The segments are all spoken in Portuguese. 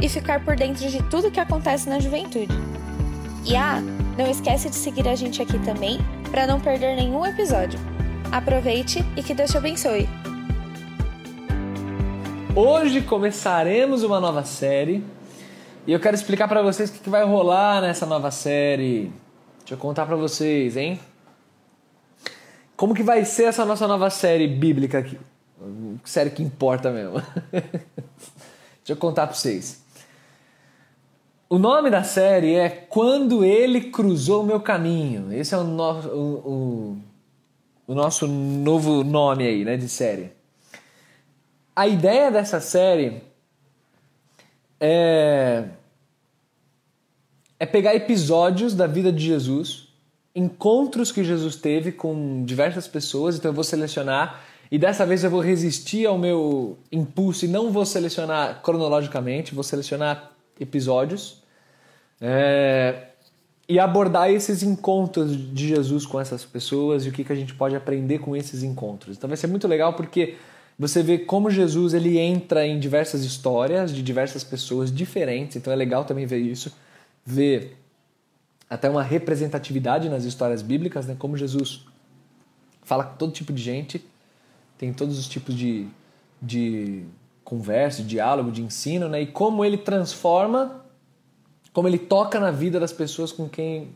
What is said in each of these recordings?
e ficar por dentro de tudo que acontece na juventude. E ah, não esquece de seguir a gente aqui também para não perder nenhum episódio. Aproveite e que Deus te abençoe. Hoje começaremos uma nova série e eu quero explicar para vocês o que vai rolar nessa nova série. Deixa eu contar para vocês, hein? Como que vai ser essa nossa nova série bíblica aqui? Série que importa mesmo. Deixa eu contar para vocês. O nome da série é Quando Ele Cruzou Meu Caminho. Esse é o, no, o, o, o nosso novo nome aí, né, de série. A ideia dessa série é, é pegar episódios da vida de Jesus, encontros que Jesus teve com diversas pessoas, então eu vou selecionar e dessa vez eu vou resistir ao meu impulso e não vou selecionar cronologicamente, vou selecionar episódios é, e abordar esses encontros de Jesus com essas pessoas e o que, que a gente pode aprender com esses encontros. Então vai ser muito legal porque você vê como Jesus ele entra em diversas histórias de diversas pessoas diferentes, então é legal também ver isso, ver até uma representatividade nas histórias bíblicas, né? como Jesus fala com todo tipo de gente, tem todos os tipos de, de conversa, de diálogo, de ensino, né? e como ele transforma como ele toca na vida das pessoas com quem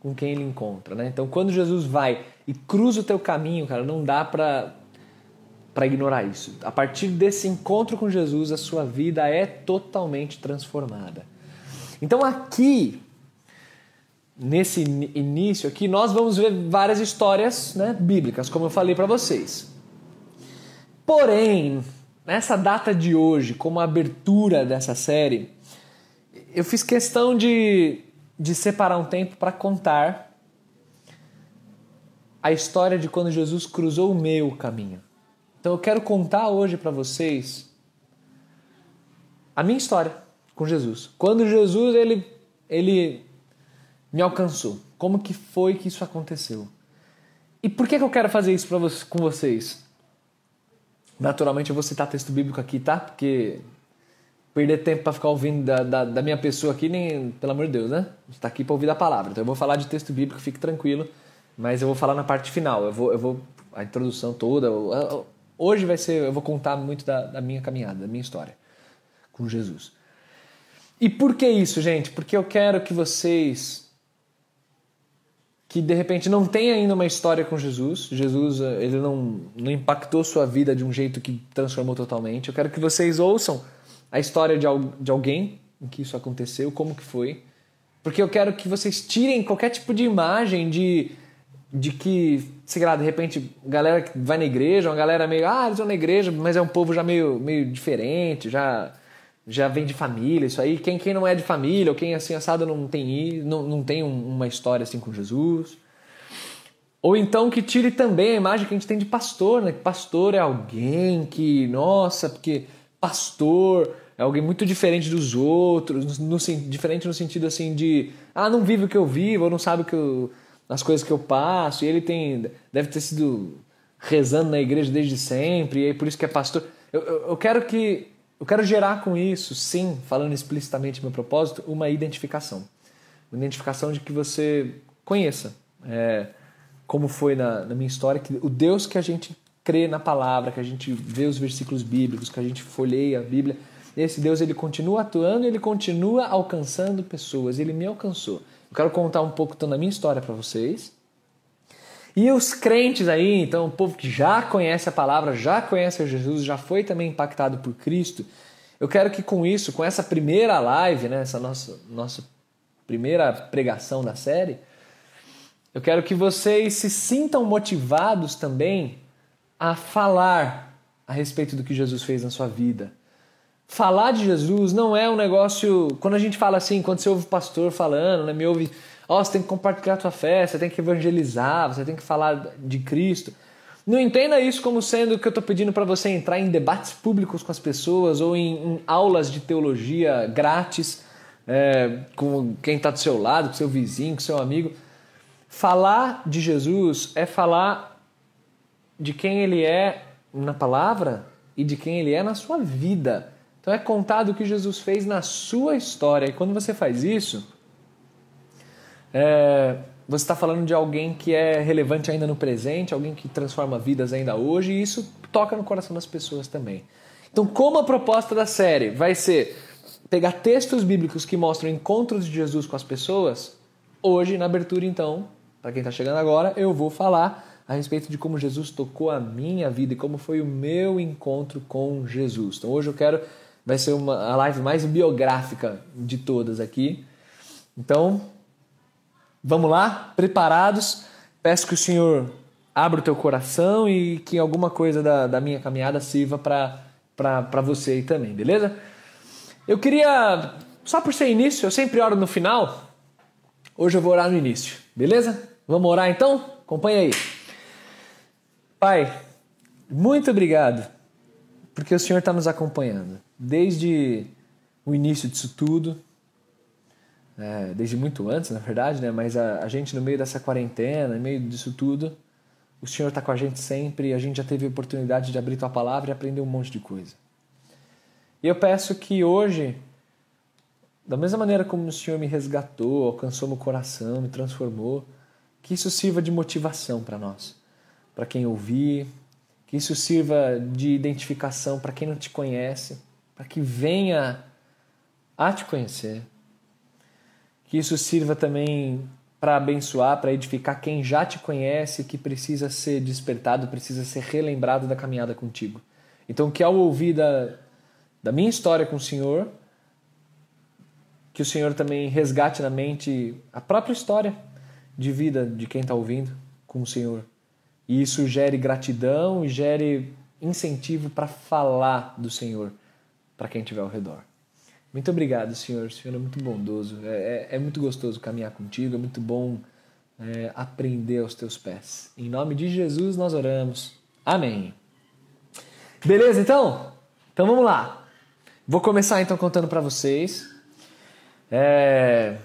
com quem ele encontra, né? Então, quando Jesus vai e cruza o teu caminho, cara, não dá para para ignorar isso. A partir desse encontro com Jesus, a sua vida é totalmente transformada. Então, aqui nesse início aqui, nós vamos ver várias histórias, né, bíblicas, como eu falei para vocês. Porém, nessa data de hoje, como abertura dessa série, eu fiz questão de, de separar um tempo para contar a história de quando Jesus cruzou o meu caminho. Então eu quero contar hoje para vocês a minha história com Jesus. Quando Jesus ele, ele me alcançou. Como que foi que isso aconteceu? E por que, que eu quero fazer isso você, com vocês? Naturalmente eu vou citar texto bíblico aqui, tá? Porque perder tempo para ficar ouvindo da, da, da, minha pessoa aqui, nem, pelo amor de Deus, né? Está aqui para ouvir a palavra. Então eu vou falar de texto bíblico, fique tranquilo, mas eu vou falar na parte final. Eu vou, eu vou a introdução toda. Hoje vai ser, eu vou contar muito da, da minha caminhada, da minha história com Jesus. E por que isso, gente? Porque eu quero que vocês que de repente não tem ainda uma história com Jesus, Jesus ele não, não impactou sua vida de um jeito que transformou totalmente. Eu quero que vocês ouçam a história de, de alguém em que isso aconteceu, como que foi. Porque eu quero que vocês tirem qualquer tipo de imagem de, de que, sei lá, de repente, galera que vai na igreja, uma galera meio, ah, eles vão na igreja, mas é um povo já meio, meio diferente, já já vem de família, isso aí. Quem, quem não é de família ou quem é assim assado não tem, não, não tem uma história assim com Jesus. Ou então que tire também a imagem que a gente tem de pastor, né? Que pastor é alguém que, nossa, porque pastor é alguém muito diferente dos outros, no, diferente no sentido assim de, ah, não vive o que eu vivo, ou não sabe que eu, as coisas que eu passo, e ele tem, deve ter sido rezando na igreja desde sempre, e aí por isso que é pastor. Eu, eu, eu quero que, eu quero gerar com isso, sim, falando explicitamente meu propósito, uma identificação. Uma identificação de que você conheça é, como foi na, na minha história, que o Deus que a gente crê na palavra, que a gente vê os versículos bíblicos, que a gente folheia a Bíblia, esse Deus ele continua atuando, ele continua alcançando pessoas, ele me alcançou. Eu quero contar um pouco então da minha história para vocês. E os crentes aí, então, o povo que já conhece a palavra, já conhece Jesus, já foi também impactado por Cristo. Eu quero que com isso, com essa primeira live, né, essa nossa, nossa primeira pregação da série, eu quero que vocês se sintam motivados também a falar a respeito do que Jesus fez na sua vida. Falar de Jesus não é um negócio. Quando a gente fala assim, quando você ouve o pastor falando, né, me ouve, ó, oh, você tem que compartilhar a tua fé, você tem que evangelizar, você tem que falar de Cristo. Não entenda isso como sendo que eu estou pedindo para você entrar em debates públicos com as pessoas ou em, em aulas de teologia grátis é, com quem está do seu lado, com seu vizinho, com seu amigo. Falar de Jesus é falar de quem ele é na palavra e de quem ele é na sua vida. Então é contado o que Jesus fez na sua história. E quando você faz isso, é, você está falando de alguém que é relevante ainda no presente, alguém que transforma vidas ainda hoje, e isso toca no coração das pessoas também. Então, como a proposta da série vai ser pegar textos bíblicos que mostram encontros de Jesus com as pessoas, hoje, na abertura, então, para quem está chegando agora, eu vou falar a respeito de como Jesus tocou a minha vida e como foi o meu encontro com Jesus. Então, hoje eu quero, vai ser uma, a live mais biográfica de todas aqui. Então, Vamos lá? Preparados? Peço que o Senhor abra o teu coração e que alguma coisa da, da minha caminhada sirva para você aí também, beleza? Eu queria, só por ser início, eu sempre oro no final. Hoje eu vou orar no início, beleza? Vamos orar então? Acompanha aí. Pai, muito obrigado, porque o Senhor está nos acompanhando desde o início disso tudo é, desde muito antes, na verdade, né? mas a, a, gente no meio dessa quarentena, no meio disso tudo, o Senhor está com a gente sempre e a gente já teve a oportunidade de abrir Tua palavra e aprender um monte de coisa. E eu peço que hoje, da mesma maneira como o Senhor me resgatou, alcançou meu coração, me transformou, que isso sirva de motivação para nós, para quem ouvir, que isso sirva de identificação para quem não te conhece, para que venha a te conhecer que isso sirva também para abençoar, para edificar quem já te conhece, que precisa ser despertado, precisa ser relembrado da caminhada contigo. Então, que ao ouvir da, da minha história com o Senhor, que o Senhor também resgate na mente a própria história de vida de quem está ouvindo com o Senhor. E isso gere gratidão e gere incentivo para falar do Senhor para quem estiver ao redor. Muito obrigado, Senhor. O Senhor é muito bondoso. É, é, é muito gostoso caminhar contigo, é muito bom é, aprender aos teus pés. Em nome de Jesus nós oramos. Amém. Beleza, então? Então vamos lá. Vou começar então contando para vocês. É...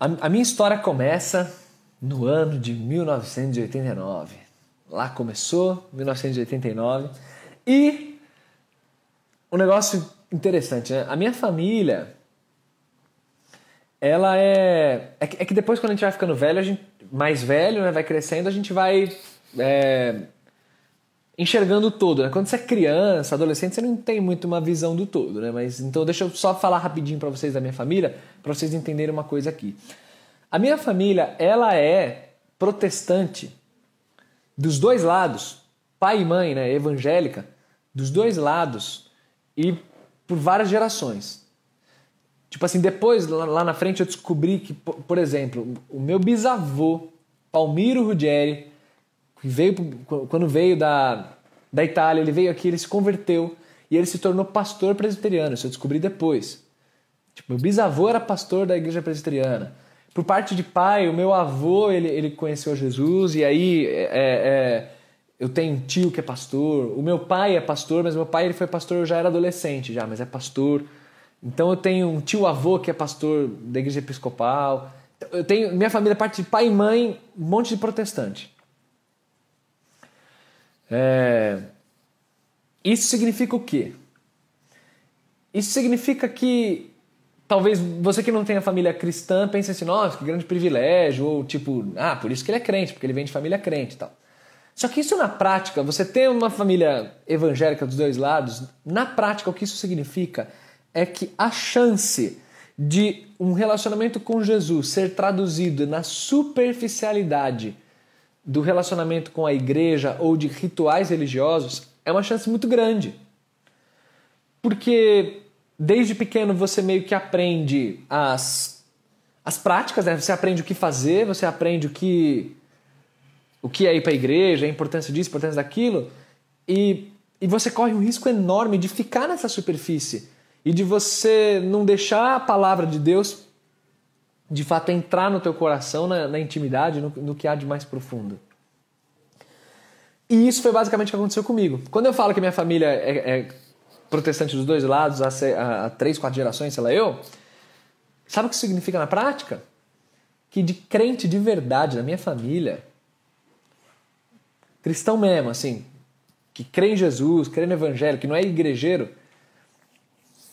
A, a minha história começa no ano de 1989. Lá começou, 1989. E um negócio interessante, né? A minha família, ela é... É que, é que depois quando a gente vai ficando velho, a gente, mais velho, né, vai crescendo, a gente vai é, enxergando todo. Né? Quando você é criança, adolescente, você não tem muito uma visão do todo, né? Mas então deixa eu só falar rapidinho para vocês da minha família, para vocês entenderem uma coisa aqui. A minha família, ela é protestante dos dois lados, pai e mãe, né, evangélica, dos dois lados e por várias gerações. Tipo assim, depois, lá na frente, eu descobri que, por exemplo, o meu bisavô, Palmiro Ruggeri, que veio, quando veio da, da Itália, ele veio aqui, ele se converteu e ele se tornou pastor presbiteriano. Isso eu descobri depois. Tipo, meu bisavô era pastor da igreja presbiteriana. Por parte de pai, o meu avô, ele, ele conheceu Jesus e aí é, é, eu tenho um tio que é pastor, o meu pai é pastor, mas meu pai ele foi pastor, eu já era adolescente já, mas é pastor. Então eu tenho um tio avô que é pastor da igreja episcopal. Eu tenho minha família parte de pai e mãe, um monte de protestante. É... Isso significa o quê? Isso significa que talvez você que não tenha família cristã pense assim, nossa, que grande privilégio, ou tipo, ah, por isso que ele é crente, porque ele vem de família crente e tal. Só que isso na prática, você ter uma família evangélica dos dois lados, na prática o que isso significa é que a chance de um relacionamento com Jesus ser traduzido na superficialidade do relacionamento com a igreja ou de rituais religiosos é uma chance muito grande. Porque desde pequeno você meio que aprende as, as práticas, né? você aprende o que fazer, você aprende o que o que é ir para a igreja, a importância disso, a importância daquilo. E e você corre um risco enorme de ficar nessa superfície e de você não deixar a palavra de Deus de fato entrar no teu coração, na, na intimidade, no, no que há de mais profundo. E isso foi basicamente o que aconteceu comigo. Quando eu falo que minha família é, é protestante dos dois lados, há, há, três, quatro gerações, sei lá eu, sabe o que significa na prática? Que de crente de verdade na minha família, cristão mesmo, assim, que crê em Jesus, crê no Evangelho, que não é igrejeiro,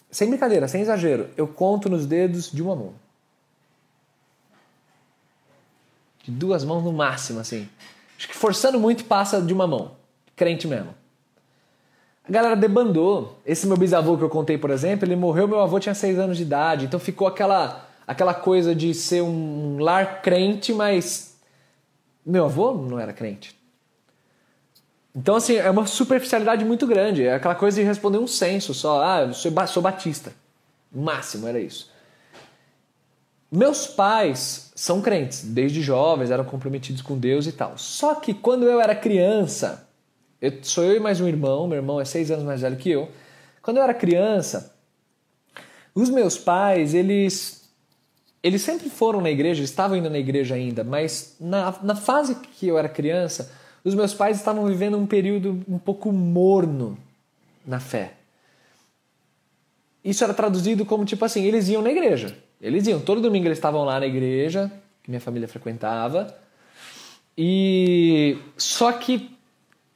sem brincadeira, sem exagero, eu conto nos dedos de uma mão. De duas mãos no máximo, assim. Acho que forçando muito passa de uma mão. Crente mesmo. A galera debandou. Esse meu bisavô que eu contei, por exemplo, ele morreu, meu avô tinha seis anos de idade. Então ficou aquela, aquela coisa de ser um lar crente, mas meu avô não era crente. Então, assim, é uma superficialidade muito grande. É aquela coisa de responder um censo só. Ah, eu sou, sou batista. máximo era isso. Meus pais são crentes, desde jovens, eram comprometidos com Deus e tal. Só que quando eu era criança, eu, sou eu e mais um irmão, meu irmão é seis anos mais velho que eu. Quando eu era criança, os meus pais, eles, eles sempre foram na igreja, estavam indo na igreja ainda, mas na, na fase que eu era criança, os meus pais estavam vivendo um período um pouco morno na fé. Isso era traduzido como tipo assim, eles iam na igreja, eles iam, todo domingo eles estavam lá na igreja, que minha família frequentava. E só que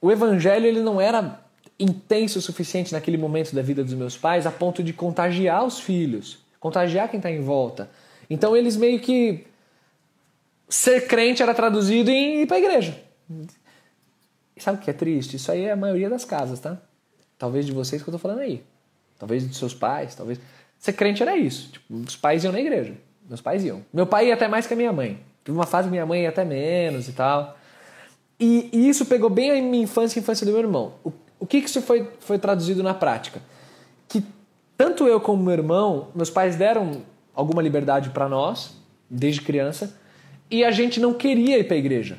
o evangelho ele não era intenso o suficiente naquele momento da vida dos meus pais a ponto de contagiar os filhos, contagiar quem está em volta. Então eles meio que ser crente era traduzido em ir para a igreja. E sabe o que é triste? Isso aí é a maioria das casas, tá? Talvez de vocês que eu tô falando aí. Talvez de seus pais, talvez. Ser crente era isso. Tipo, os pais iam na igreja. Meus pais iam. Meu pai ia até mais que a minha mãe. Teve uma fase que minha mãe ia até menos e tal. E, e isso pegou bem a minha infância e a infância do meu irmão. O, o que, que isso foi, foi traduzido na prática? Que tanto eu como meu irmão, meus pais deram alguma liberdade para nós, desde criança, e a gente não queria ir para a igreja.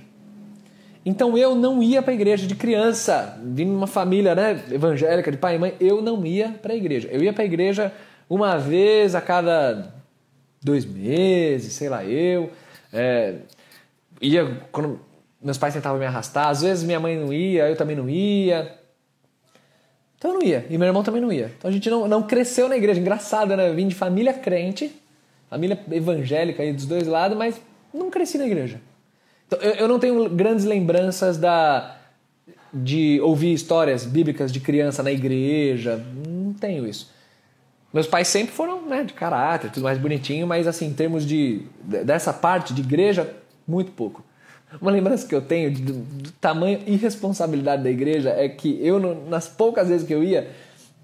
Então eu não ia para a igreja de criança, vindo de uma família né, evangélica, de pai e mãe, eu não ia para a igreja. Eu ia para a igreja uma vez a cada dois meses, sei lá, eu. É, ia quando meus pais tentavam me arrastar, às vezes minha mãe não ia, eu também não ia. Então eu não ia, e meu irmão também não ia. Então a gente não, não cresceu na igreja. Engraçado, né? Eu vim de família crente, família evangélica aí dos dois lados, mas não cresci na igreja. Então, eu, não tenho grandes lembranças da de ouvir histórias bíblicas de criança na igreja, não tenho isso. Meus pais sempre foram né, de caráter, tudo mais bonitinho, mas assim, em termos de dessa parte de igreja, muito pouco. Uma lembrança que eu tenho do, do tamanho e responsabilidade da igreja é que eu, nas poucas vezes que eu ia,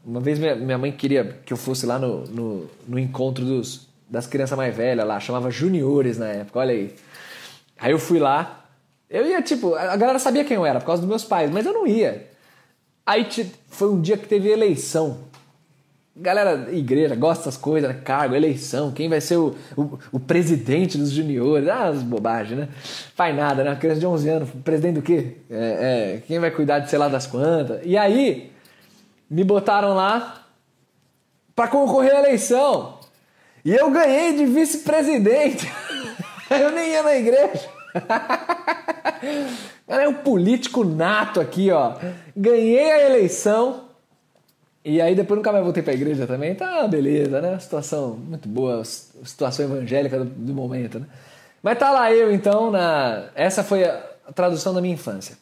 uma vez minha, minha mãe queria que eu fosse lá no, no, no encontro dos, das crianças mais velhas lá, chamava juniores na época, olha aí. Aí eu fui lá, eu ia tipo, a galera sabia quem eu era por causa dos meus pais, mas eu não ia. Aí foi um dia que teve eleição Galera, igreja, gosta dessas coisas, né? Cargo, eleição, quem vai ser o, o, o, presidente dos juniores? Ah, as bobagens, né? Faz nada, né? Uma criança de 11 anos, presidente do quê? É, é, quem vai cuidar de sei lá das quantas? E aí, me botaram lá para concorrer à eleição. E eu ganhei de vice-presidente. eu nem ia na igreja. Cara, é um político nato aqui, ó. Ganhei a eleição e aí depois nunca mais voltei para a igreja também. Tá, beleza, né? Situação muito boa, situação evangélica do, do, momento, né? Mas tá lá eu então na essa foi a, a tradução da minha infância.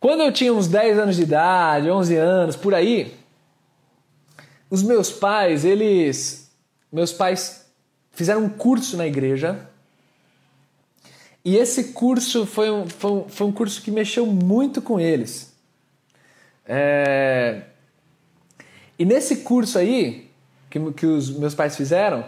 Quando eu tinha uns 10 anos de idade, 11 anos, por aí, os meus pais, eles meus pais fizeram um curso na igreja. E esse curso foi um, foi um, foi um curso que mexeu muito com eles. É, e nesse curso aí, que, que os meus pais fizeram,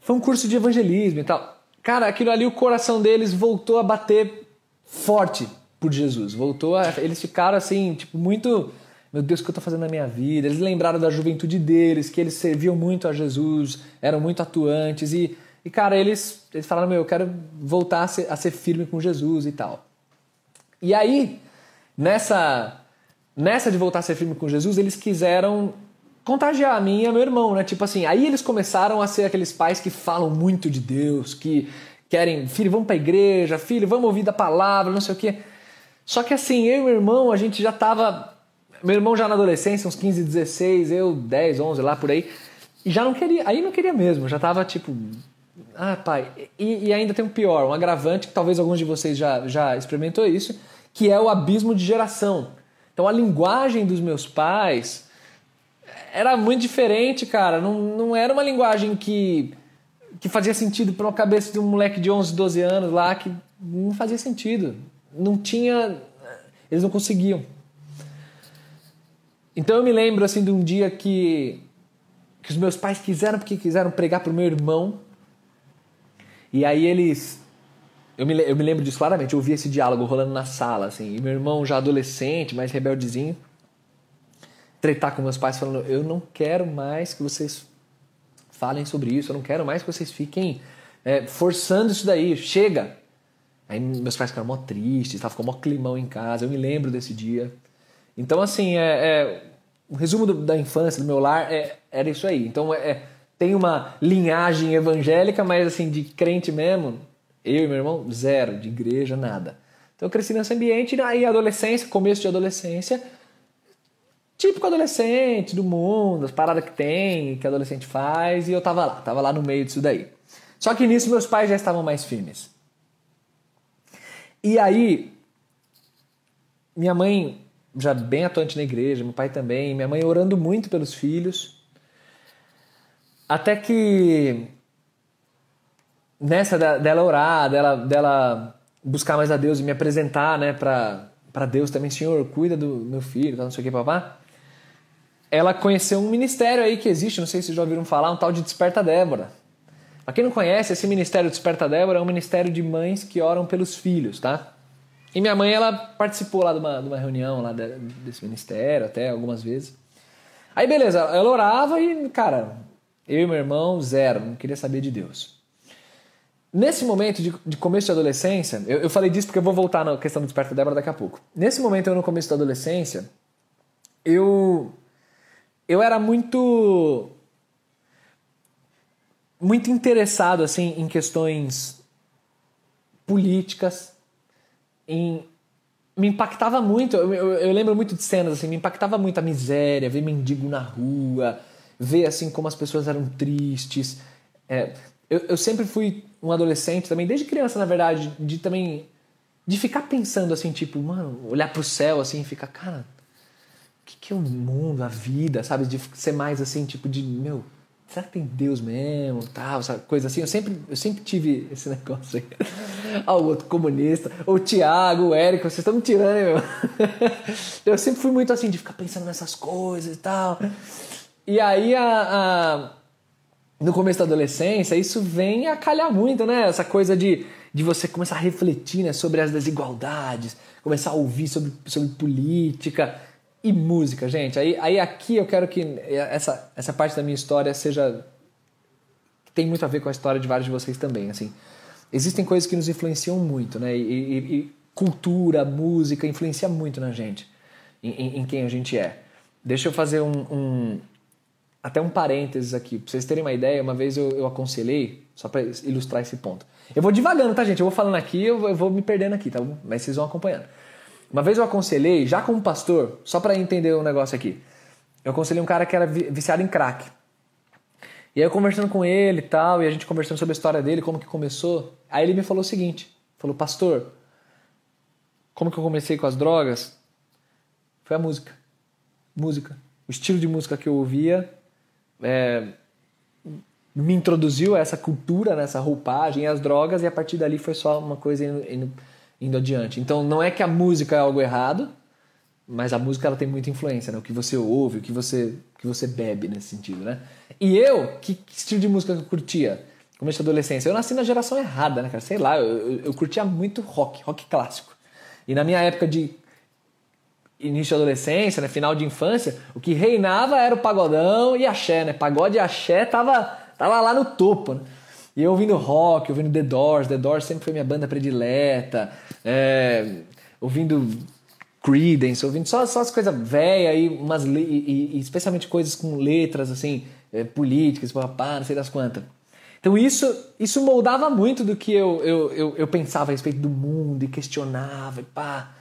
foi um curso de evangelismo e tal. Cara, aquilo ali, o coração deles voltou a bater forte por Jesus. Voltou a. Eles ficaram assim, tipo, muito. Meu Deus, o que eu estou fazendo na minha vida? Eles lembraram da juventude deles, que eles serviam muito a Jesus, eram muito atuantes. E, e cara, eles, eles falaram: Meu, eu quero voltar a ser, a ser firme com Jesus e tal. E aí, nessa nessa de voltar a ser firme com Jesus, eles quiseram contagiar a mim e a meu irmão, né? Tipo assim, aí eles começaram a ser aqueles pais que falam muito de Deus, que querem, filho, vamos pra igreja, filho, vamos ouvir da palavra, não sei o quê. Só que assim, eu e meu irmão, a gente já tava. Meu irmão já na adolescência, uns 15, 16, eu 10, 11, lá por aí. E já não queria, aí não queria mesmo, já tava tipo. Ah, pai. E, e ainda tem um pior, um agravante, que talvez alguns de vocês já, já experimentou isso, que é o abismo de geração. Então a linguagem dos meus pais era muito diferente, cara. Não, não era uma linguagem que, que fazia sentido para uma cabeça de um moleque de 11, 12 anos lá, que não fazia sentido não tinha. Eles não conseguiam. Então eu me lembro assim de um dia que, que os meus pais quiseram, porque quiseram pregar para o meu irmão. E aí eles. Eu me, eu me lembro disso claramente, eu ouvi esse diálogo rolando na sala, assim, e meu irmão já adolescente, mais rebeldezinho, tretar com meus pais falando: Eu não quero mais que vocês falem sobre isso, eu não quero mais que vocês fiquem é, forçando isso daí, chega. Aí meus pais ficaram mó tristes, tá? ficou mó climão em casa, eu me lembro desse dia. Então, assim, é, é o resumo do, da infância, do meu lar, é, era isso aí. Então, é, tem uma linhagem evangélica, mas assim, de crente mesmo, eu e meu irmão, zero, de igreja, nada. Então eu cresci nesse ambiente, aí adolescência, começo de adolescência, típico adolescente do mundo, as paradas que tem, que adolescente faz, e eu tava lá, tava lá no meio disso daí. Só que nisso meus pais já estavam mais firmes. E aí, minha mãe já bem atuante na igreja, meu pai também, minha mãe orando muito pelos filhos. Até que nessa dela orar, dela, dela buscar mais a Deus e me apresentar né, para Deus também, Senhor, cuida do meu filho, não sei o que, papá. Ela conheceu um ministério aí que existe, não sei se vocês já ouviram falar, um tal de Desperta Débora. Para quem não conhece, esse Ministério Desperta Débora é um ministério de mães que oram pelos filhos, tá? E minha mãe, ela participou lá de uma, de uma reunião lá desse ministério, até algumas vezes. Aí, beleza, ela orava e, cara, eu e meu irmão, zero, não queria saber de Deus. Nesse momento de, de começo de adolescência, eu, eu, falei disso porque eu vou voltar na questão do Desperta Débora daqui a pouco. Nesse momento, eu no começo da adolescência, eu, eu era muito muito interessado assim em questões políticas, em me impactava muito. Eu, eu, eu, lembro muito de cenas assim, me impactava muito a miséria, ver mendigo na rua, ver assim como as pessoas eram tristes. É, eu, eu sempre fui um adolescente também, desde criança na verdade, de também de ficar pensando assim, tipo, mano, olhar pro céu assim e ficar, cara, o que, que é o mundo, a vida, sabe? De ser mais assim, tipo, de, meu, será que tem Deus mesmo? Tal, essa coisa assim. Eu sempre, eu sempre tive esse negócio aí. ah, o outro comunista, o Tiago, o Érico, vocês estão me tirando, meu. eu sempre fui muito assim, de ficar pensando nessas coisas e tal. E aí, a, a, no começo da adolescência, isso vem a calhar muito, né? Essa coisa de, de você começar a refletir né, sobre as desigualdades, começar a ouvir sobre, sobre política e música, gente. Aí, aí aqui eu quero que essa, essa parte da minha história seja. tem muito a ver com a história de vários de vocês também. Assim, existem coisas que nos influenciam muito, né? E, e, e cultura, música influencia muito na gente, em, em, quem a gente é. Deixa eu fazer um, um até um parênteses aqui, pra vocês terem uma ideia. Uma vez eu, eu aconselhei, só para ilustrar esse ponto. Eu vou devagando, tá, gente? Eu vou falando aqui, eu vou, eu vou me perdendo aqui, tá bom? Mas vocês vão acompanhando. Uma vez eu aconselhei, já como pastor, só para entender o um negócio aqui, eu aconselhei um cara que era viciado em crack. E aí eu conversando com ele e tal, e a gente conversando sobre a história dele, como que começou, aí ele me falou o seguinte, falou, pastor, como que eu comecei com as drogas? Foi a música. Música. O estilo de música que eu ouvia é, me introduziu a essa cultura, nessa roupagem, as drogas, e a partir dali foi só uma coisa indo, indo indo adiante. Então não é que a música é algo errado, mas a música ela tem muita influência, né? O que você ouve, o que você, que você bebe nesse sentido, né? E eu, que, que estilo de música que eu curtia? Começo da adolescência. Eu nasci na geração errada, né, cara? Sei lá, eu, eu, eu curtia muito rock, rock clássico. E na minha época de início da adolescência, né, final de infância, o que reinava era o pagodão e axé, né? Pagode e axé tava, tava lá no topo, né? E eu ouvindo rock, ouvindo The Doors, The Doors sempre foi minha banda predileta, é, ouvindo Creedence, ouvindo só, só as coisas velhas e, umas, e, e, e, especialmente coisas com letras assim, é, políticas, pá, não sei das quantas. Então isso, isso moldava muito do que eu, eu, eu, eu pensava a respeito do mundo e questionava e pá.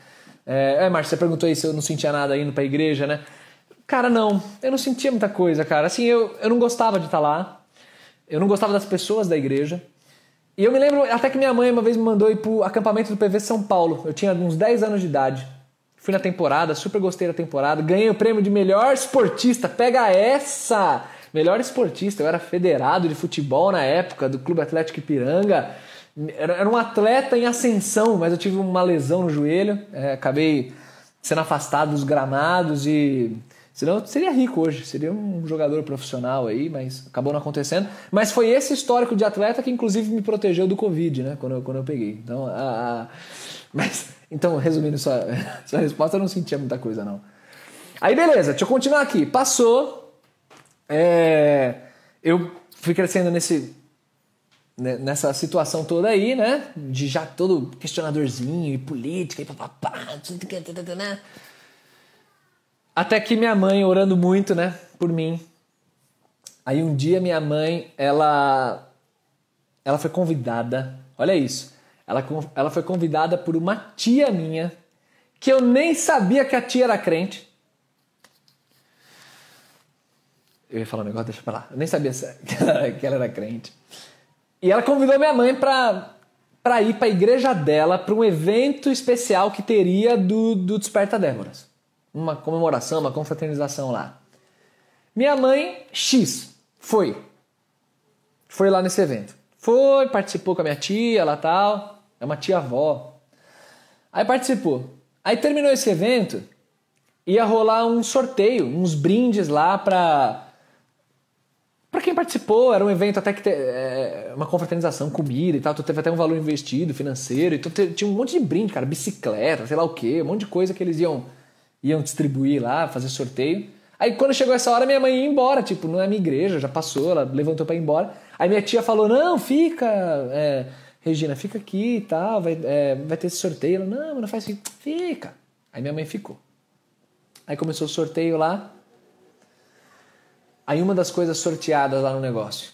É, é Márcio, você perguntou aí se eu não sentia nada indo pra igreja, né? Cara, não, eu não sentia muita coisa, cara. Assim, eu, eu não gostava de estar lá, eu não gostava das pessoas da igreja. E eu me lembro até que minha mãe uma vez me mandou ir pro acampamento do PV São Paulo. Eu tinha uns 10 anos de idade. Fui na temporada, super gostei da temporada. Ganhei o prêmio de melhor esportista. Pega essa! Melhor esportista. Eu era federado de futebol na época, do Clube Atlético Ipiranga. Era um atleta em ascensão, mas eu tive uma lesão no joelho. É, acabei sendo afastado dos gramados e Senão eu seria rico hoje, seria um jogador profissional aí, mas acabou não acontecendo. Mas foi esse histórico de atleta que inclusive me protegeu do Covid, né? Quando eu, quando eu peguei. Então, a, a... Mas, então, resumindo sua, sua resposta, eu não sentia muita coisa, não. Aí beleza, deixa eu continuar aqui. Passou. É... Eu fui crescendo nesse, nessa situação toda aí, né? De já todo questionadorzinho e política e papapá. Né? Até que minha mãe, orando muito, né, por mim. Aí um dia minha mãe, ela ela foi convidada, olha isso. Ela, ela foi convidada por uma tia minha, que eu nem sabia que a tia era crente. Eu ia falar um negócio, deixa pra lá. Eu nem sabia que ela, que ela era crente. E ela convidou minha mãe pra, pra ir pra igreja dela para um evento especial que teria do, do Desperta Déboras uma comemoração, uma confraternização lá. Minha mãe, X, foi. Foi lá nesse evento. Foi, participou com a minha tia lá tal. É uma tia-avó. Aí participou. Aí terminou esse evento, ia rolar um sorteio, uns brindes lá pra. Pra quem participou, era um evento até que te, é, uma confraternização, comida e tal, então teve até um valor investido financeiro, então tinha um monte de brinde, cara, bicicleta, sei lá o que, um monte de coisa que eles iam iam distribuir lá, fazer sorteio. Aí quando chegou essa hora, minha mãe ia embora, tipo, não é minha igreja, já passou, ela levantou para ir embora. Aí minha tia falou: Não, fica, é, Regina, fica aqui e tal, vai, é, vai ter esse sorteio. Ela: Não, não faz fica. Aí minha mãe ficou. Aí começou o sorteio lá. Aí uma das coisas sorteadas lá no negócio,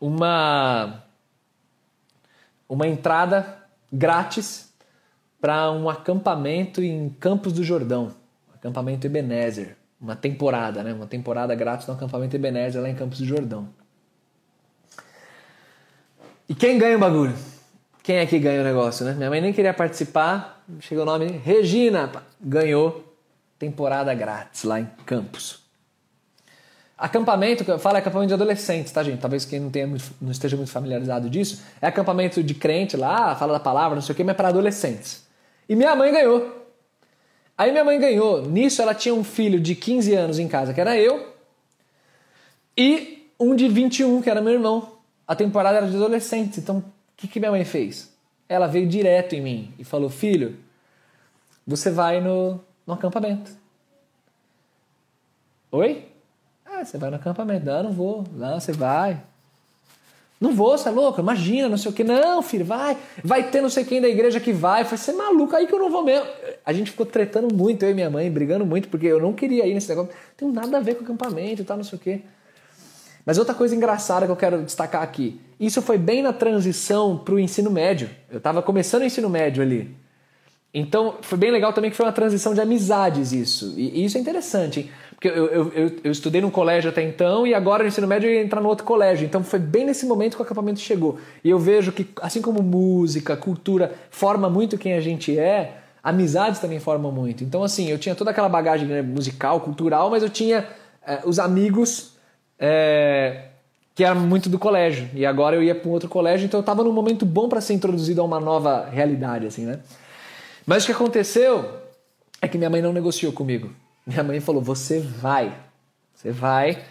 uma uma entrada grátis para um acampamento em Campos do Jordão, acampamento Ebenezer, uma temporada, né? Uma temporada grátis no acampamento Ebenezer lá em Campos do Jordão. E quem ganha o bagulho? Quem é que ganha o negócio, né? Minha mãe nem queria participar, chegou o nome Regina, ganhou temporada grátis lá em Campos. Acampamento, que eu falo é acampamento de adolescentes, tá, gente? Talvez quem não, tenha, não esteja muito familiarizado disso. É acampamento de crente lá, fala da palavra, não sei o quê, mas é para adolescentes. E minha mãe ganhou. Aí minha mãe ganhou. Nisso ela tinha um filho de 15 anos em casa, que era eu, e um de 21, que era meu irmão. A temporada era de adolescentes. Então, o que, que minha mãe fez? Ela veio direto em mim e falou: Filho, você vai no, no acampamento. Oi? Ah, você vai no acampamento. Não, não vou. Não, você vai. Não vou, você é louco? Imagina, não sei o que. Não, filho, vai. Vai ter não sei quem da igreja que vai. Foi ser maluco, aí que eu não vou mesmo. A gente ficou tretando muito, eu e minha mãe, brigando muito, porque eu não queria ir nesse negócio. Tem nada a ver com acampamento e tal, não sei o que. Mas outra coisa engraçada que eu quero destacar aqui. Isso foi bem na transição para o ensino médio. Eu estava começando o ensino médio ali. Então foi bem legal também que foi uma transição de amizades isso. E, isso é interessante, hein? Porque eu, eu, eu, eu, estudei num colégio até então e agora no ensino médio eu ia entrar no outro colégio. Então foi bem nesse momento que o acampamento chegou. E eu vejo que, assim como música, cultura forma muito quem a gente é, amizades também formam muito. Então, assim, eu tinha toda aquela bagagem né, musical, cultural, mas eu tinha é, os amigos é, que eram muito do colégio. E agora eu ia para um outro colégio, então eu estava num momento bom para ser introduzido a uma nova realidade, assim, né? Mas o que aconteceu é que minha mãe não negociou comigo. Minha mãe falou: Você vai, você vai,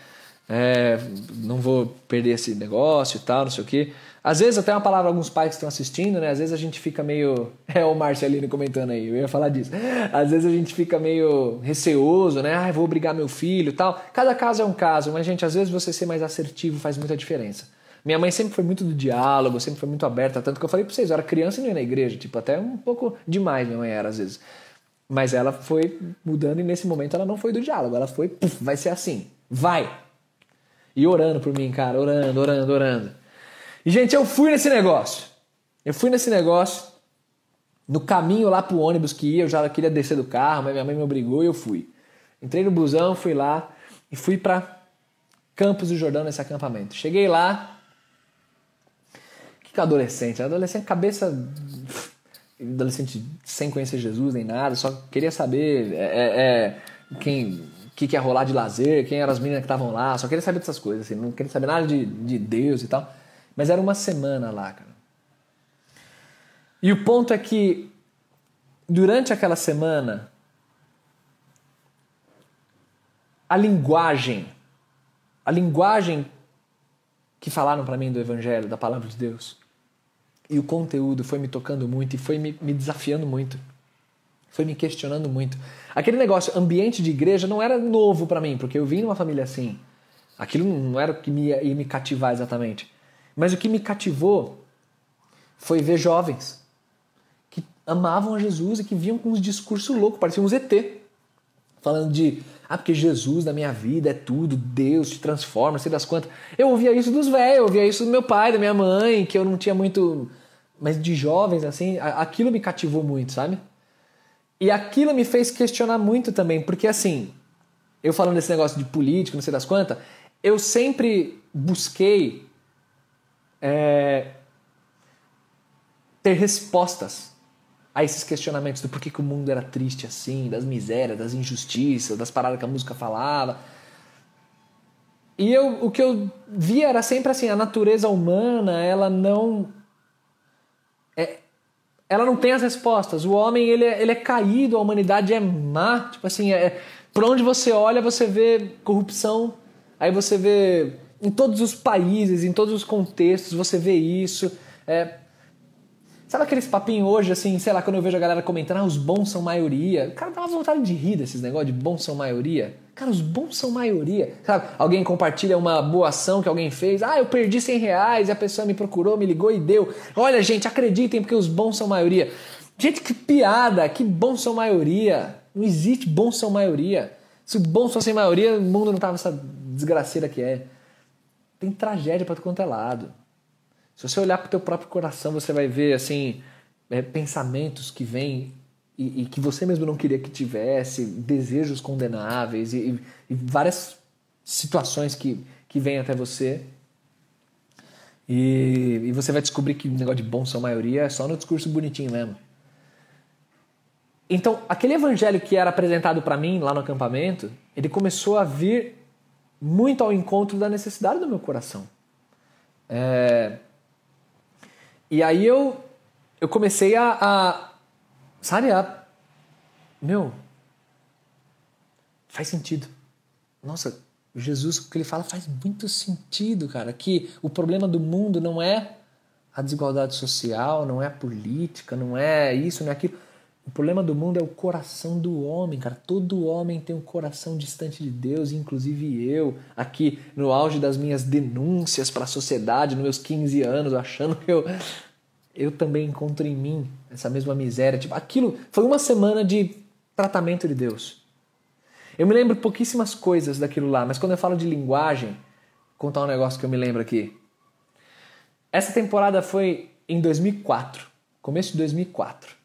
é, não vou perder esse negócio e tal, não sei o quê. Às vezes, até uma palavra, alguns pais que estão assistindo, né? Às vezes a gente fica meio. É o Marcelino comentando aí, eu ia falar disso. Às vezes a gente fica meio receoso, né? Ah, vou obrigar meu filho tal. Cada caso é um caso, mas, gente, às vezes você ser mais assertivo faz muita diferença. Minha mãe sempre foi muito do diálogo, sempre foi muito aberta, tanto que eu falei pra vocês, eu era criança e não ia na igreja, tipo, até um pouco demais minha mãe era às vezes. Mas ela foi mudando e nesse momento ela não foi do diálogo, ela foi, puf, vai ser assim, vai. E orando por mim, cara, orando, orando, orando. E gente, eu fui nesse negócio. Eu fui nesse negócio. No caminho lá pro ônibus que ia, eu já queria descer do carro, mas minha mãe me obrigou e eu fui. Entrei no busão, fui lá e fui para Campos do Jordão nesse acampamento. Cheguei lá. Que, que adolescente? Adolescente, cabeça adolescente sem conhecer Jesus nem nada, só queria saber é, é, é quem que, que ia rolar de lazer, quem eram as meninas que estavam lá, só queria saber dessas coisas, assim, não queria saber nada de, de Deus e tal. Mas era uma semana lá, cara. E o ponto é que durante aquela semana a linguagem, a linguagem que falaram para mim do evangelho, da palavra de Deus, e o conteúdo foi me tocando muito e foi me, me desafiando muito. Foi me questionando muito. Aquele negócio, ambiente de igreja, não era novo para mim, porque eu vim numa família assim. Aquilo não era o que me ia, me cativar exatamente. Mas o que me cativou foi ver jovens que amavam a Jesus e que vinham com uns discursos loucos, pareciam uns ET. Falando de, ah, porque Jesus na minha vida é tudo, Deus te transforma, sei das quantas. Eu ouvia isso dos velhos, eu ouvia isso do meu pai, da minha mãe, que eu não tinha muito mas de jovens, assim, aquilo me cativou muito, sabe? E aquilo me fez questionar muito também, porque assim, eu falando desse negócio de política, não sei das quantas, eu sempre busquei é, ter respostas a esses questionamentos do porquê que o mundo era triste assim, das misérias, das injustiças, das paradas que a música falava. E eu, o que eu via era sempre assim, a natureza humana, ela não é, ela não tem as respostas. O homem ele é, ele é caído, a humanidade é má. Tipo assim, é, por onde você olha, você vê corrupção. Aí você vê em todos os países, em todos os contextos, você vê isso. É, Sabe aqueles papinhos hoje, assim, sei lá, quando eu vejo a galera comentando, ah, os bons são maioria. Cara, dá uma vontade de rir desses negócios de bons são maioria. Cara, os bons são maioria. Sabe, alguém compartilha uma boa ação que alguém fez. Ah, eu perdi 100 reais e a pessoa me procurou, me ligou e deu. Olha, gente, acreditem porque os bons são maioria. Gente, que piada, que bons são maioria. Não existe bons são maioria. Se bons fossem maioria, o mundo não tava essa desgraceira que é. Tem tragédia para quanto é lado. Se você olhar para o teu próprio coração, você vai ver assim é, pensamentos que vêm e, e, que você mesmo não queria que tivesse, desejos condenáveis e, e, e várias situações que, que vêm até você. E, você vai descobrir que o negócio de bom são maioria é só no discurso bonitinho mesmo. Então, aquele evangelho que era apresentado para mim lá no acampamento, ele começou a vir muito ao encontro da necessidade do meu coração. É, e aí eu, eu comecei a, a. Sabe, a. Meu. Faz sentido. Nossa, Jesus, o que ele fala faz muito sentido, cara. Que o problema do mundo não é a desigualdade social, não é a política, não é isso, não é aquilo. O problema do mundo é o coração do homem, cara. Todo homem tem um coração distante de Deus, inclusive eu, aqui no auge das minhas denúncias para a sociedade, nos meus 15 anos, achando que eu, eu também encontro em mim essa mesma miséria. Tipo, aquilo foi uma semana de tratamento de Deus. Eu me lembro pouquíssimas coisas daquilo lá, mas quando eu falo de linguagem, contar um negócio que eu me lembro aqui. Essa temporada foi em 2004, começo de 2004.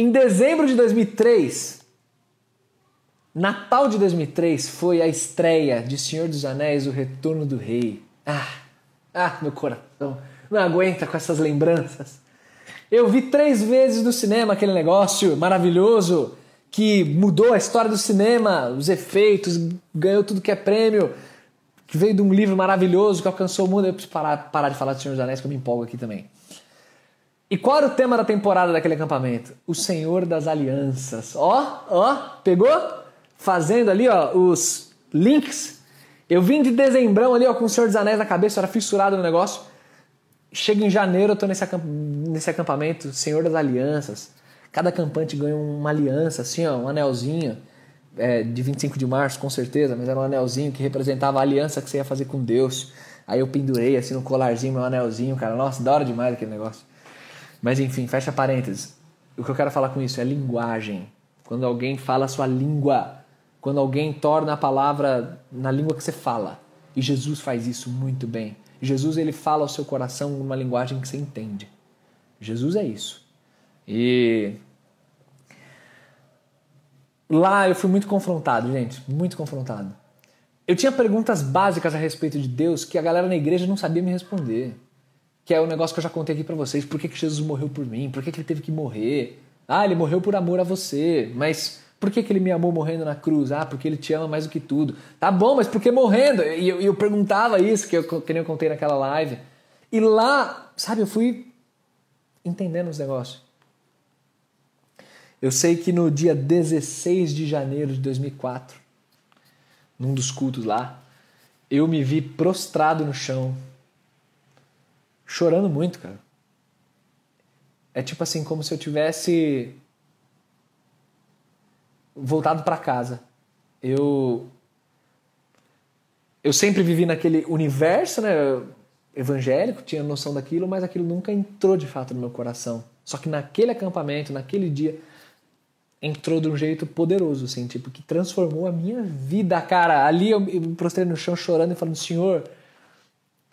Em dezembro de 2003, Natal de 2003 foi a estreia de Senhor dos Anéis, O Retorno do Rei. Ah, ah, meu coração não aguenta com essas lembranças. Eu vi três vezes no cinema aquele negócio maravilhoso que mudou a história do cinema, os efeitos, ganhou tudo que é prêmio, que veio de um livro maravilhoso que alcançou o mundo. Eu preciso parar, parar de falar de Senhor dos Anéis que eu me empolgo aqui também. E qual era o tema da temporada daquele acampamento? O Senhor das Alianças. Ó, ó, pegou? Fazendo ali, ó, os links. Eu vim de dezembrão ali, ó, com o Senhor dos Anéis na cabeça, eu era fissurado no negócio. Chega em janeiro, eu tô nesse, acamp nesse acampamento, Senhor das Alianças. Cada acampante ganha uma aliança, assim, ó, um anelzinho. É, de 25 de março, com certeza, mas era um anelzinho que representava a aliança que você ia fazer com Deus. Aí eu pendurei assim no colarzinho meu anelzinho, cara. Nossa, da hora demais aquele negócio. Mas enfim, fecha parênteses. o que eu quero falar com isso é linguagem. Quando alguém fala a sua língua, quando alguém torna a palavra na língua que você fala. E Jesus faz isso muito bem. Jesus ele fala ao seu coração numa linguagem que você entende. Jesus é isso. E lá eu fui muito confrontado, gente, muito confrontado. Eu tinha perguntas básicas a respeito de Deus que a galera na igreja não sabia me responder. Que é o negócio que eu já contei aqui para vocês. Por que, que Jesus morreu por mim? Por que, que ele teve que morrer? Ah, ele morreu por amor a você. Mas por que, que ele me amou morrendo na cruz? Ah, porque ele te ama mais do que tudo. Tá bom, mas por que morrendo? E eu, eu, perguntava isso, que, eu, que nem eu contei naquela live. E lá, sabe, eu fui entendendo os negócios. Eu sei que no dia 16 de janeiro de 2004, num dos cultos lá, eu me vi prostrado no chão, chorando muito, cara. É tipo assim, como se eu tivesse voltado para casa. Eu eu sempre vivi naquele universo, né, evangélico, tinha noção daquilo, mas aquilo nunca entrou de fato no meu coração. Só que naquele acampamento, naquele dia, entrou de um jeito poderoso, assim, tipo, que transformou a minha vida, cara. Ali eu me prostrei no chão chorando e falando, Senhor,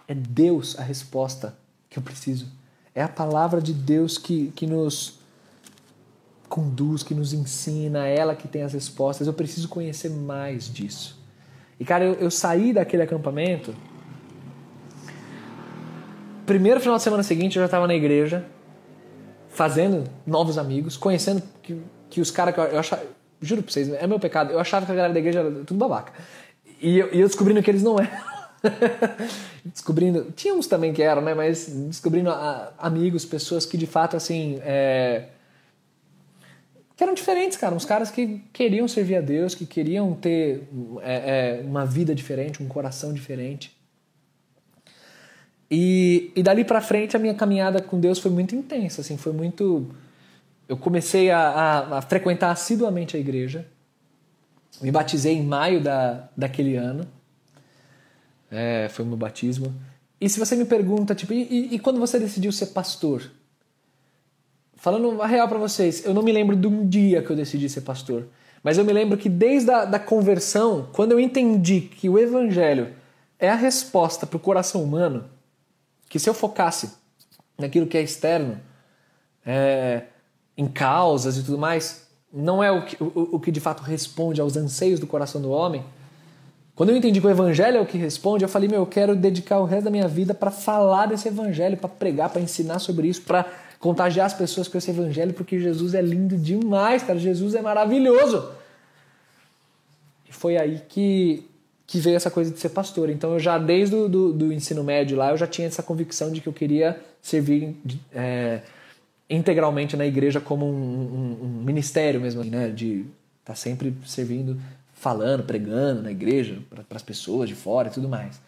é Deus a resposta que eu preciso. É a palavra de Deus que, que nos conduz, que nos ensina, é ela que tem as respostas. Eu preciso conhecer mais disso. E, cara, eu, eu saí daquele acampamento. Primeiro final de semana seguinte, eu já estava na igreja, fazendo novos amigos, conhecendo que que os caras que eu, eu achava. Juro pra vocês, é meu pecado. Eu achava que a galera da igreja era tudo babaca. E eu, e eu descobrindo que eles não eram. descobrindo. Tinha uns também que eram, né? Mas descobrindo a, amigos, pessoas que de fato, assim. É, que eram diferentes, cara. Uns caras que queriam servir a Deus, que queriam ter é, é, uma vida diferente, um coração diferente. E, e dali pra frente a minha caminhada com Deus foi muito intensa, assim, foi muito eu comecei a, a, a, frequentar assiduamente a igreja. Me batizei em maio da, daquele ano. É, foi o meu batismo. E se você me pergunta, tipo, e, e quando você decidiu ser pastor? Falando a real para vocês, eu não me lembro de um dia que eu decidi ser pastor. Mas eu me lembro que desde a da conversão, quando eu entendi que o evangelho é a resposta para o coração humano, que se eu focasse naquilo que é externo, é, em causas e tudo mais, não é o que, o, o que de fato responde aos anseios do coração do homem. Quando eu entendi que o evangelho é o que responde, eu falei, meu, eu quero dedicar o resto da minha vida para falar desse evangelho, para pregar, para ensinar sobre isso, para contagiar as pessoas com esse evangelho, porque Jesus é lindo demais, cara. Jesus é maravilhoso. E foi aí que, que veio essa coisa de ser pastor. Então eu já, desde o do, do ensino médio lá, eu já tinha essa convicção de que eu queria servir é, integralmente na igreja como um, um, um ministério mesmo, né? De estar tá sempre servindo, falando, pregando na igreja para as pessoas de fora e tudo mais.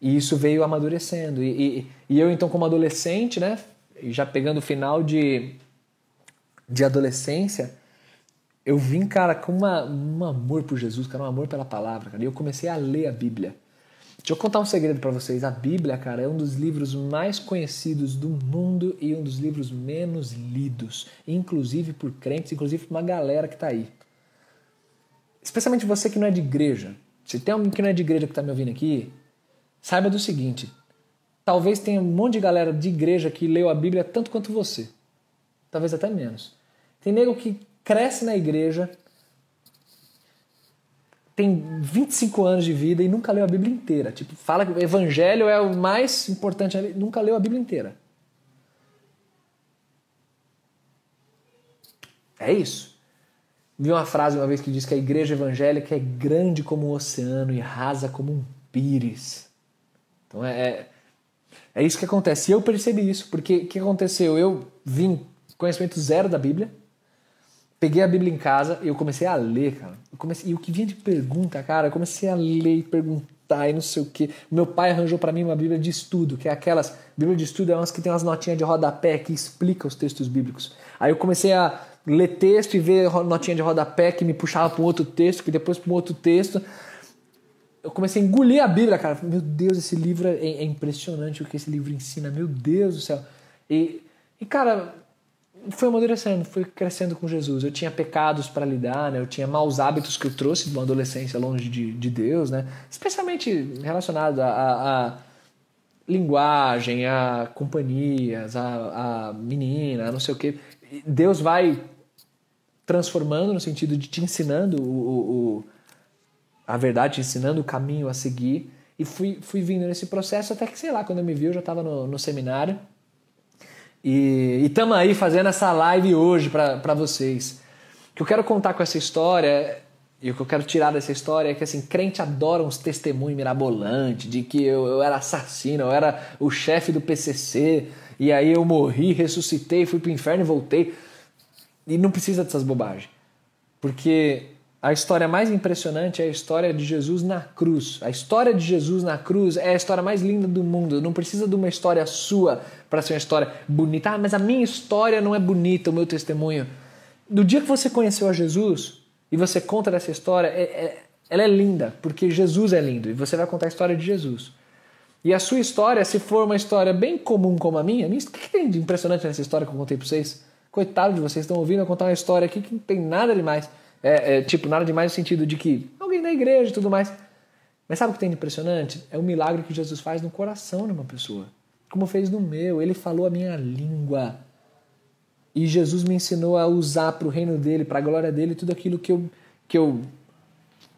E isso veio amadurecendo. E, e, e, eu, então, como adolescente, né? Já pegando o final de, de adolescência, eu vim, cara, com uma, um amor por Jesus, cara, um amor pela palavra, cara. E eu comecei a ler a Bíblia. Deixa eu contar um segredo para vocês. A Bíblia, cara, é um dos livros mais conhecidos do mundo e um dos livros menos lidos, inclusive por crentes, inclusive por uma galera que tá aí. Especialmente você que não é de igreja. Se tem alguém que não é de igreja que tá me ouvindo aqui, saiba do seguinte: talvez tenha um monte de galera de igreja que leu a Bíblia tanto quanto você. Talvez até menos. Tem nego que cresce na igreja, tem 25 anos de vida e nunca leu a Bíblia inteira. Tipo, fala que o evangelho é o mais importante, nunca leu a Bíblia inteira. É isso. Vi uma frase uma vez que diz que a igreja evangélica é grande como um oceano e rasa como um pires. Então é, é, é isso que acontece. E eu percebi isso, porque o que aconteceu? Eu vim conhecimento zero da Bíblia, peguei a Bíblia em casa e eu comecei a ler, cara. Eu comecei, e o que vinha de pergunta, cara, eu comecei a ler e perguntar e não sei o que. Meu pai arranjou para mim uma Bíblia de estudo, que é aquelas. Bíblia de estudo é umas que tem umas notinhas de rodapé que explica os textos bíblicos. Aí eu comecei a ler texto e ver notinha de rodapé que me puxava para um outro texto, que depois para um outro texto. Eu comecei a engolir a Bíblia, cara. Meu Deus, esse livro é, é impressionante o que esse livro ensina. Meu Deus do céu. E, e cara, fui amadurecendo, fui crescendo com Jesus. Eu tinha pecados para lidar, né? eu tinha maus hábitos que eu trouxe de uma adolescência longe de, de Deus, né? especialmente relacionado a, a, a linguagem, a companhias, a, a menina, não sei o que. Deus vai transformando no sentido de te ensinando o, o, a verdade, te ensinando o caminho a seguir. E fui, fui vindo nesse processo até que, sei lá, quando eu me vi, eu já estava no, no seminário. E estamos aí fazendo essa live hoje para vocês. O que eu quero contar com essa história, e o que eu quero tirar dessa história é que assim, crente adora uns testemunhos mirabolantes de que eu, eu era assassino, eu era o chefe do PCC, e aí eu morri, ressuscitei, fui pro inferno e voltei. E não precisa dessas bobagens. Porque a história mais impressionante é a história de Jesus na cruz. A história de Jesus na cruz é a história mais linda do mundo. Não precisa de uma história sua para ser uma história bonita. Ah, mas a minha história não é bonita, o meu testemunho. Do dia que você conheceu a Jesus e você conta dessa história, é, é, ela é linda, porque Jesus é lindo e você vai contar a história de Jesus. E a sua história, se for uma história bem comum como a minha, o que tem de impressionante nessa história que eu contei para vocês? Coitado de vocês, estão ouvindo eu contar uma história aqui que não tem nada demais. É, é, tipo, nada demais no sentido de que alguém da igreja e tudo mais. Mas sabe o que tem de impressionante? É o milagre que Jesus faz no coração de uma pessoa. Como fez no meu. Ele falou a minha língua. E Jesus me ensinou a usar para o reino dele, para a glória dele, tudo aquilo que eu, que eu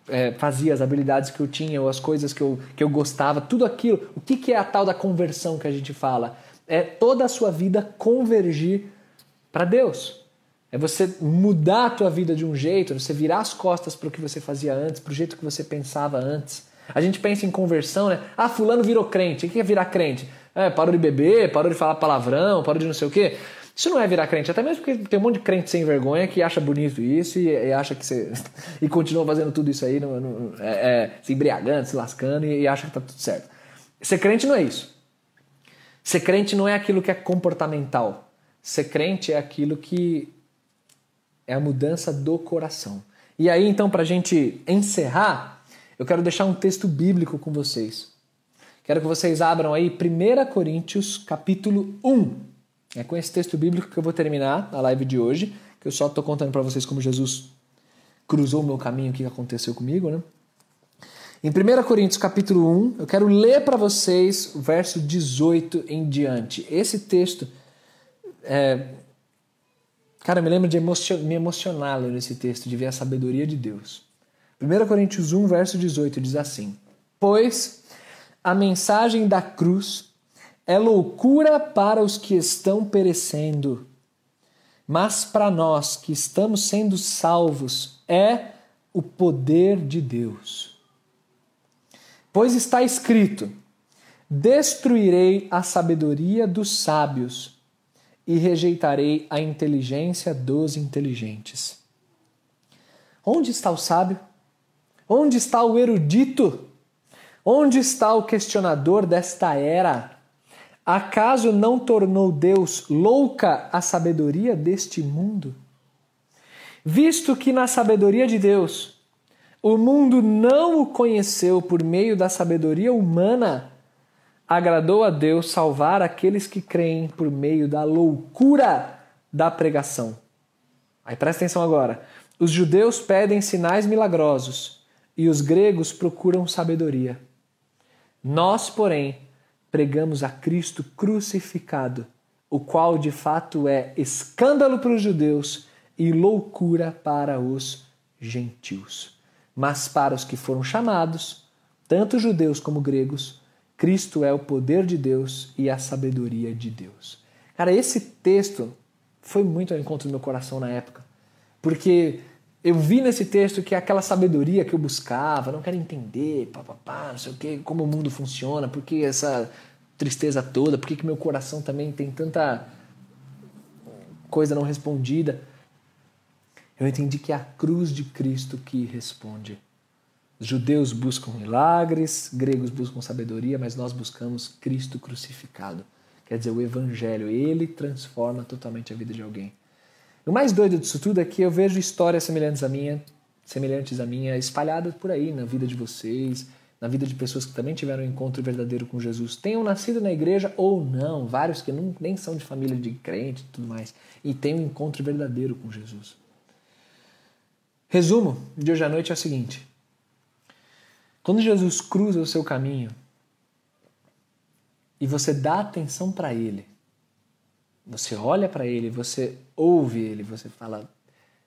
é, fazia, as habilidades que eu tinha, ou as coisas que eu, que eu gostava, tudo aquilo. O que, que é a tal da conversão que a gente fala? É toda a sua vida convergir para Deus. É você mudar a tua vida de um jeito, você virar as costas para o que você fazia antes, para o jeito que você pensava antes. A gente pensa em conversão, né? Ah, fulano virou crente. O que é virar crente? É, parou de beber, parou de falar palavrão, parou de não sei o quê. Isso não é virar crente, até mesmo porque tem um monte de crente sem vergonha que acha bonito isso e, e acha que você. e continua fazendo tudo isso aí, no, no, é, é, se embriagando, se lascando e, e acha que tá tudo certo. Ser crente não é isso. Ser crente não é aquilo que é comportamental. Ser crente é aquilo que é a mudança do coração. E aí, então, para a gente encerrar, eu quero deixar um texto bíblico com vocês. Quero que vocês abram aí 1 Coríntios, capítulo 1. É com esse texto bíblico que eu vou terminar a live de hoje, que eu só estou contando para vocês como Jesus cruzou o meu caminho, o que aconteceu comigo, né? Em 1 Coríntios capítulo 1, eu quero ler para vocês o verso 18 em diante. Esse texto é, cara, eu me lembro de emocion, me emocionar nesse texto, de ver a sabedoria de Deus. 1 Coríntios 1, verso 18 diz assim: Pois a mensagem da cruz é loucura para os que estão perecendo, mas para nós que estamos sendo salvos é o poder de Deus. Pois está escrito: Destruirei a sabedoria dos sábios e rejeitarei a inteligência dos inteligentes. Onde está o sábio? Onde está o erudito? Onde está o questionador desta era? Acaso não tornou Deus louca a sabedoria deste mundo? Visto que na sabedoria de Deus o mundo não o conheceu por meio da sabedoria humana, agradou a Deus salvar aqueles que creem por meio da loucura da pregação. Aí presta atenção agora. Os judeus pedem sinais milagrosos e os gregos procuram sabedoria. Nós, porém, pregamos a Cristo crucificado, o qual de fato é escândalo para os judeus e loucura para os gentios. Mas para os que foram chamados, tanto judeus como gregos, Cristo é o poder de Deus e a sabedoria de Deus. Cara, esse texto foi muito ao encontro do meu coração na época, porque eu vi nesse texto que aquela sabedoria que eu buscava, não quero entender, papapá, não sei o que, como o mundo funciona, por que essa tristeza toda, por que, que meu coração também tem tanta coisa não respondida. Eu entendi que é a cruz de Cristo que responde. Judeus buscam milagres, gregos buscam sabedoria, mas nós buscamos Cristo crucificado. Quer dizer, o Evangelho, ele transforma totalmente a vida de alguém. O mais doido disso tudo é que eu vejo histórias semelhantes à minha, semelhantes à minha, espalhadas por aí na vida de vocês, na vida de pessoas que também tiveram um encontro verdadeiro com Jesus, tenham nascido na igreja ou não, vários que não, nem são de família de crente e tudo mais, e tenham um encontro verdadeiro com Jesus. Resumo de hoje à noite é o seguinte: quando Jesus cruza o seu caminho e você dá atenção para ele, você olha para ele, você ouve ele, você fala,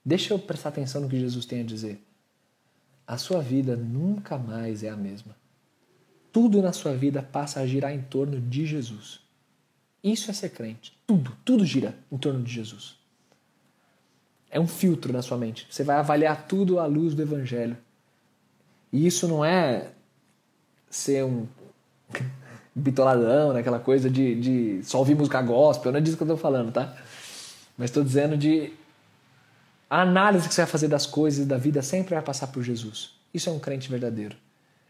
deixa eu prestar atenção no que Jesus tem a dizer a sua vida nunca mais é a mesma. Tudo na sua vida passa a girar em torno de Jesus. Isso é ser crente. Tudo, tudo gira em torno de Jesus. É um filtro na sua mente. Você vai avaliar tudo à luz do Evangelho. E isso não é ser um bitoladão, né? aquela coisa de, de só ouvir música gospel, não é disso que eu estou falando, tá? Mas estou dizendo de a análise que você vai fazer das coisas e da vida sempre vai passar por Jesus. Isso é um crente verdadeiro.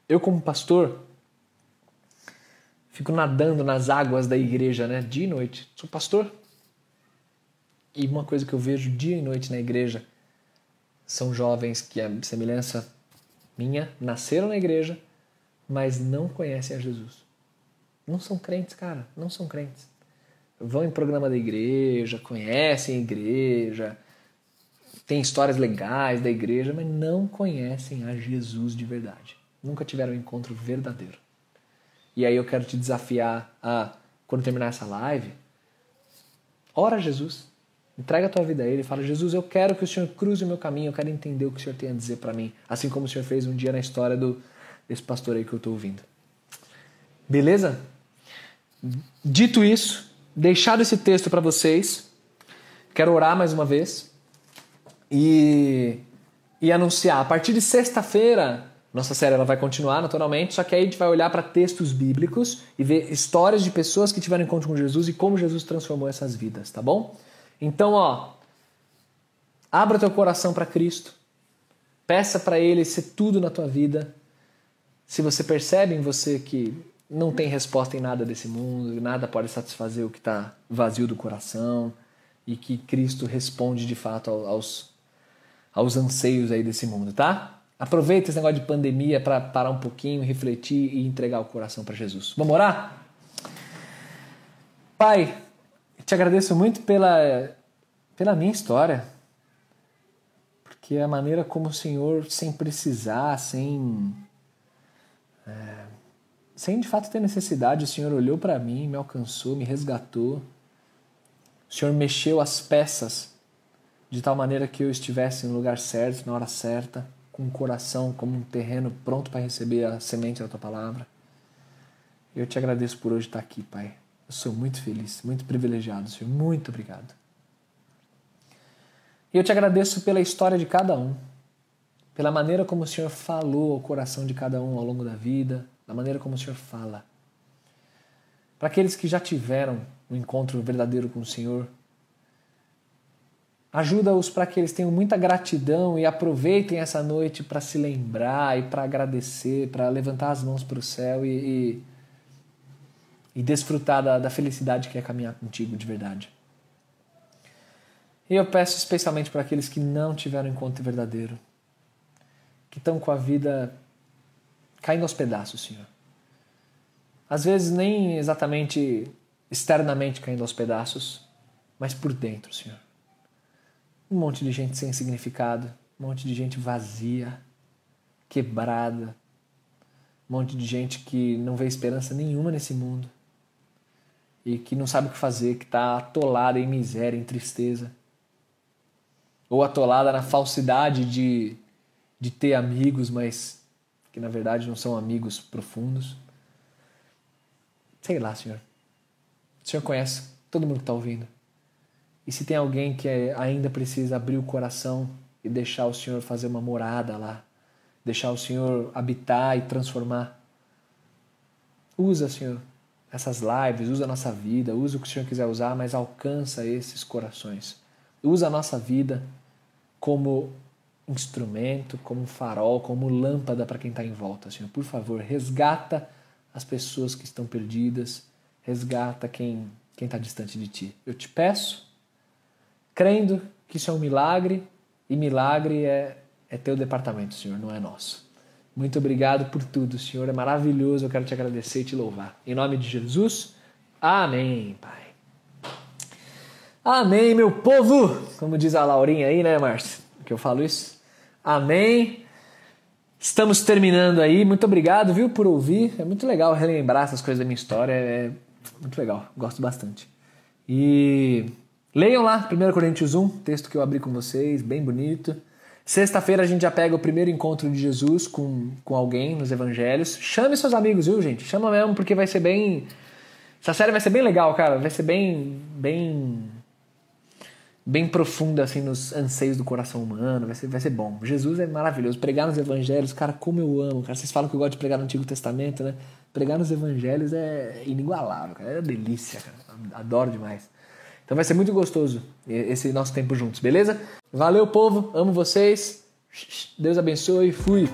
Eu, como pastor, fico nadando nas águas da igreja, né? Dia e noite. Sou pastor. E uma coisa que eu vejo dia e noite na igreja são jovens que, a semelhança minha, nasceram na igreja, mas não conhecem a Jesus. Não são crentes, cara. Não são crentes. Vão em programa da igreja, conhecem a igreja, tem histórias legais da igreja, mas não conhecem a Jesus de verdade. Nunca tiveram um encontro verdadeiro. E aí eu quero te desafiar a, quando terminar essa live, ora a Jesus. Entrega a tua vida a Ele e fala: Jesus, eu quero que o Senhor cruze o meu caminho, eu quero entender o que o Senhor tem a dizer para mim. Assim como o Senhor fez um dia na história do, desse pastor aí que eu estou ouvindo. Beleza? Dito isso, deixado esse texto para vocês, quero orar mais uma vez e, e anunciar. A partir de sexta-feira, nossa série ela vai continuar naturalmente, só que aí a gente vai olhar para textos bíblicos e ver histórias de pessoas que tiveram encontro com Jesus e como Jesus transformou essas vidas, tá bom? Então, ó, abra teu coração para Cristo. Peça para ele ser tudo na tua vida. Se você percebe em você que não tem resposta em nada desse mundo, nada pode satisfazer o que está vazio do coração e que Cristo responde de fato aos aos anseios aí desse mundo, tá? Aproveita esse negócio de pandemia para parar um pouquinho, refletir e entregar o coração para Jesus. Vamos orar? Pai, te agradeço muito pela, pela minha história, porque a maneira como o Senhor, sem precisar, sem, é, sem de fato ter necessidade, o Senhor olhou para mim, me alcançou, me resgatou. O Senhor mexeu as peças de tal maneira que eu estivesse no lugar certo, na hora certa, com o coração como um terreno pronto para receber a semente da tua palavra. Eu te agradeço por hoje estar aqui, Pai. Eu sou muito feliz, muito privilegiado, Senhor. Muito obrigado. E eu te agradeço pela história de cada um, pela maneira como o Senhor falou ao coração de cada um ao longo da vida, da maneira como o Senhor fala. Para aqueles que já tiveram um encontro verdadeiro com o Senhor, Ajuda-os para que eles tenham muita gratidão e aproveitem essa noite para se lembrar e para agradecer, para levantar as mãos para o céu e, e, e desfrutar da, da felicidade que é caminhar contigo de verdade. E eu peço especialmente para aqueles que não tiveram encontro verdadeiro, que estão com a vida caindo aos pedaços, Senhor. Às vezes nem exatamente externamente caindo aos pedaços, mas por dentro, Senhor um monte de gente sem significado, um monte de gente vazia, quebrada, um monte de gente que não vê esperança nenhuma nesse mundo e que não sabe o que fazer, que está atolada em miséria, em tristeza, ou atolada na falsidade de, de ter amigos, mas que na verdade não são amigos profundos. Sei lá, Senhor. O Senhor conhece todo mundo que está ouvindo. E se tem alguém que ainda precisa abrir o coração e deixar o Senhor fazer uma morada lá, deixar o Senhor habitar e transformar, usa, Senhor, essas lives, usa a nossa vida, usa o que o Senhor quiser usar, mas alcança esses corações. Usa a nossa vida como instrumento, como farol, como lâmpada para quem está em volta, Senhor. Por favor, resgata as pessoas que estão perdidas, resgata quem quem está distante de Ti. Eu te peço crendo que isso é um milagre e milagre é, é teu departamento, Senhor, não é nosso. Muito obrigado por tudo, Senhor. É maravilhoso. Eu quero te agradecer e te louvar. Em nome de Jesus. Amém, Pai. Amém, meu povo. Como diz a Laurinha aí, né, Márcio? Que eu falo isso. Amém. Estamos terminando aí. Muito obrigado, viu, por ouvir. É muito legal relembrar essas coisas da minha história. É muito legal. Gosto bastante. E leiam lá, 1 Coríntios 1, texto que eu abri com vocês, bem bonito. Sexta-feira a gente já pega o primeiro encontro de Jesus com, com alguém nos evangelhos. Chame seus amigos, viu, gente? Chama mesmo, porque vai ser bem. Essa série vai ser bem legal, cara. Vai ser bem. bem. bem profunda, assim, nos anseios do coração humano. Vai ser, vai ser bom. Jesus é maravilhoso. Pregar nos evangelhos, cara, como eu amo, cara. Vocês falam que eu gosto de pregar no Antigo Testamento, né? Pregar nos evangelhos é inigualável, cara. É delícia, cara. Adoro demais. Então vai ser muito gostoso esse nosso tempo juntos, beleza? Valeu, povo. Amo vocês. Deus abençoe. Fui.